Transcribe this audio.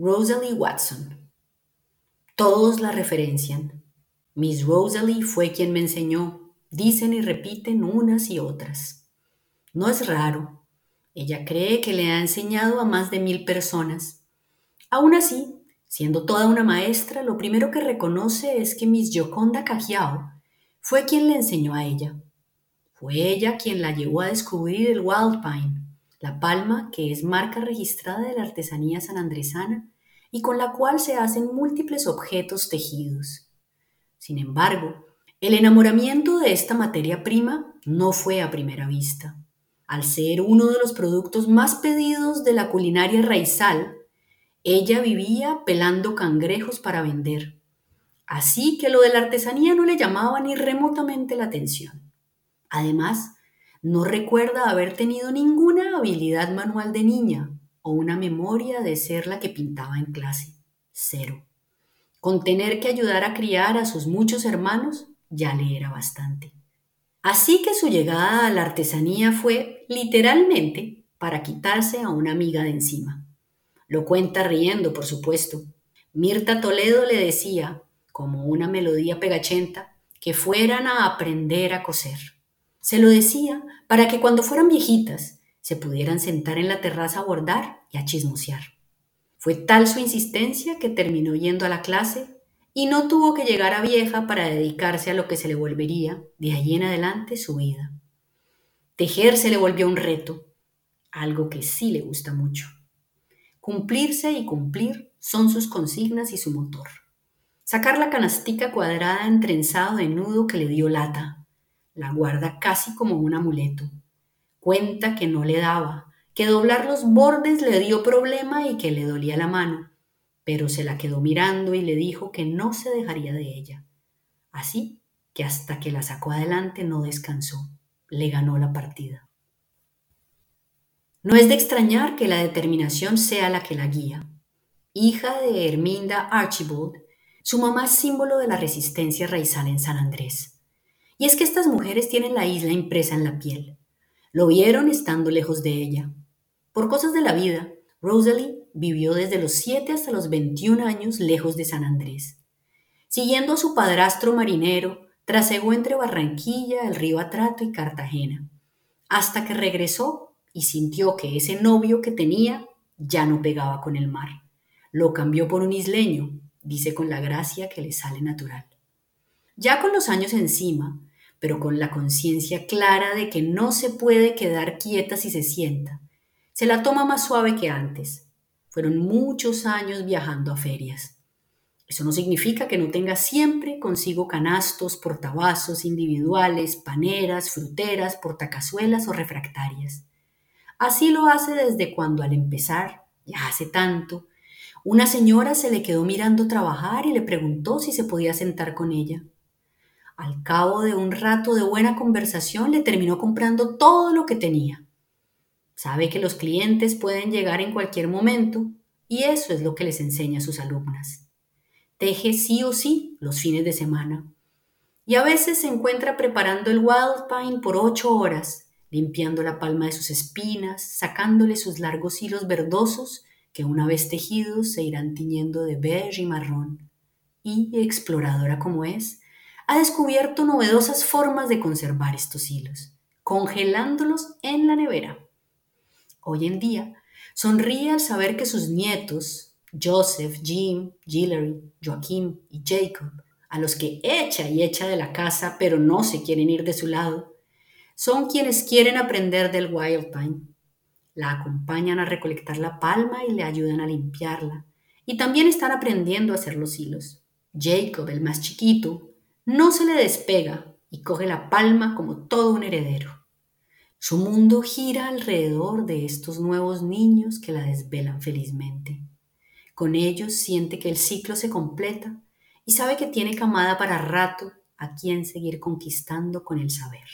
Rosalie Watson. Todos la referencian. Miss Rosalie fue quien me enseñó, dicen y repiten unas y otras. No es raro. Ella cree que le ha enseñado a más de mil personas. Aún así, siendo toda una maestra, lo primero que reconoce es que Miss Gioconda Cajiao fue quien le enseñó a ella. Fue ella quien la llevó a descubrir el Wild Pine, la palma que es marca registrada de la artesanía sanandresana y con la cual se hacen múltiples objetos tejidos. Sin embargo, el enamoramiento de esta materia prima no fue a primera vista. Al ser uno de los productos más pedidos de la culinaria raizal, ella vivía pelando cangrejos para vender. Así que lo de la artesanía no le llamaba ni remotamente la atención. Además, no recuerda haber tenido ninguna habilidad manual de niña o una memoria de ser la que pintaba en clase. Cero. Con tener que ayudar a criar a sus muchos hermanos ya le era bastante. Así que su llegada a la artesanía fue, literalmente, para quitarse a una amiga de encima. Lo cuenta riendo, por supuesto. Mirta Toledo le decía, como una melodía pegachenta, que fueran a aprender a coser. Se lo decía para que cuando fueran viejitas se pudieran sentar en la terraza a bordar y a chismosear. Fue tal su insistencia que terminó yendo a la clase y no tuvo que llegar a vieja para dedicarse a lo que se le volvería de allí en adelante su vida. Tejer se le volvió un reto, algo que sí le gusta mucho. Cumplirse y cumplir son sus consignas y su motor. Sacar la canastica cuadrada entrenzado de nudo que le dio lata, la guarda casi como un amuleto. Cuenta que no le daba, que doblar los bordes le dio problema y que le dolía la mano, pero se la quedó mirando y le dijo que no se dejaría de ella. Así que hasta que la sacó adelante no descansó, le ganó la partida. No es de extrañar que la determinación sea la que la guía. Hija de Herminda Archibald, su mamá símbolo de la resistencia raizal en San Andrés. Y es que estas mujeres tienen la isla impresa en la piel. Lo vieron estando lejos de ella. Por cosas de la vida, Rosalie vivió desde los 7 hasta los 21 años lejos de San Andrés. Siguiendo a su padrastro marinero, trasegó entre Barranquilla, el río Atrato y Cartagena, hasta que regresó y sintió que ese novio que tenía ya no pegaba con el mar. Lo cambió por un isleño, dice con la gracia que le sale natural. Ya con los años encima, pero con la conciencia clara de que no se puede quedar quieta si se sienta. Se la toma más suave que antes. Fueron muchos años viajando a ferias. Eso no significa que no tenga siempre consigo canastos, portavasos individuales, paneras, fruteras, portacazuelas o refractarias. Así lo hace desde cuando al empezar, ya hace tanto, una señora se le quedó mirando trabajar y le preguntó si se podía sentar con ella. Al cabo de un rato de buena conversación le terminó comprando todo lo que tenía. Sabe que los clientes pueden llegar en cualquier momento y eso es lo que les enseña a sus alumnas. Teje sí o sí los fines de semana. Y a veces se encuentra preparando el wild pine por ocho horas, limpiando la palma de sus espinas, sacándole sus largos hilos verdosos que una vez tejidos se irán tiñendo de beige y marrón. Y, exploradora como es, ha descubierto novedosas formas de conservar estos hilos, congelándolos en la nevera. Hoy en día, sonríe al saber que sus nietos, Joseph, Jim, Gillery, Joaquim y Jacob, a los que echa y echa de la casa pero no se quieren ir de su lado, son quienes quieren aprender del wild pine. La acompañan a recolectar la palma y le ayudan a limpiarla. Y también están aprendiendo a hacer los hilos. Jacob, el más chiquito, no se le despega y coge la palma como todo un heredero. Su mundo gira alrededor de estos nuevos niños que la desvelan felizmente. Con ellos siente que el ciclo se completa y sabe que tiene camada para rato a quien seguir conquistando con el saber.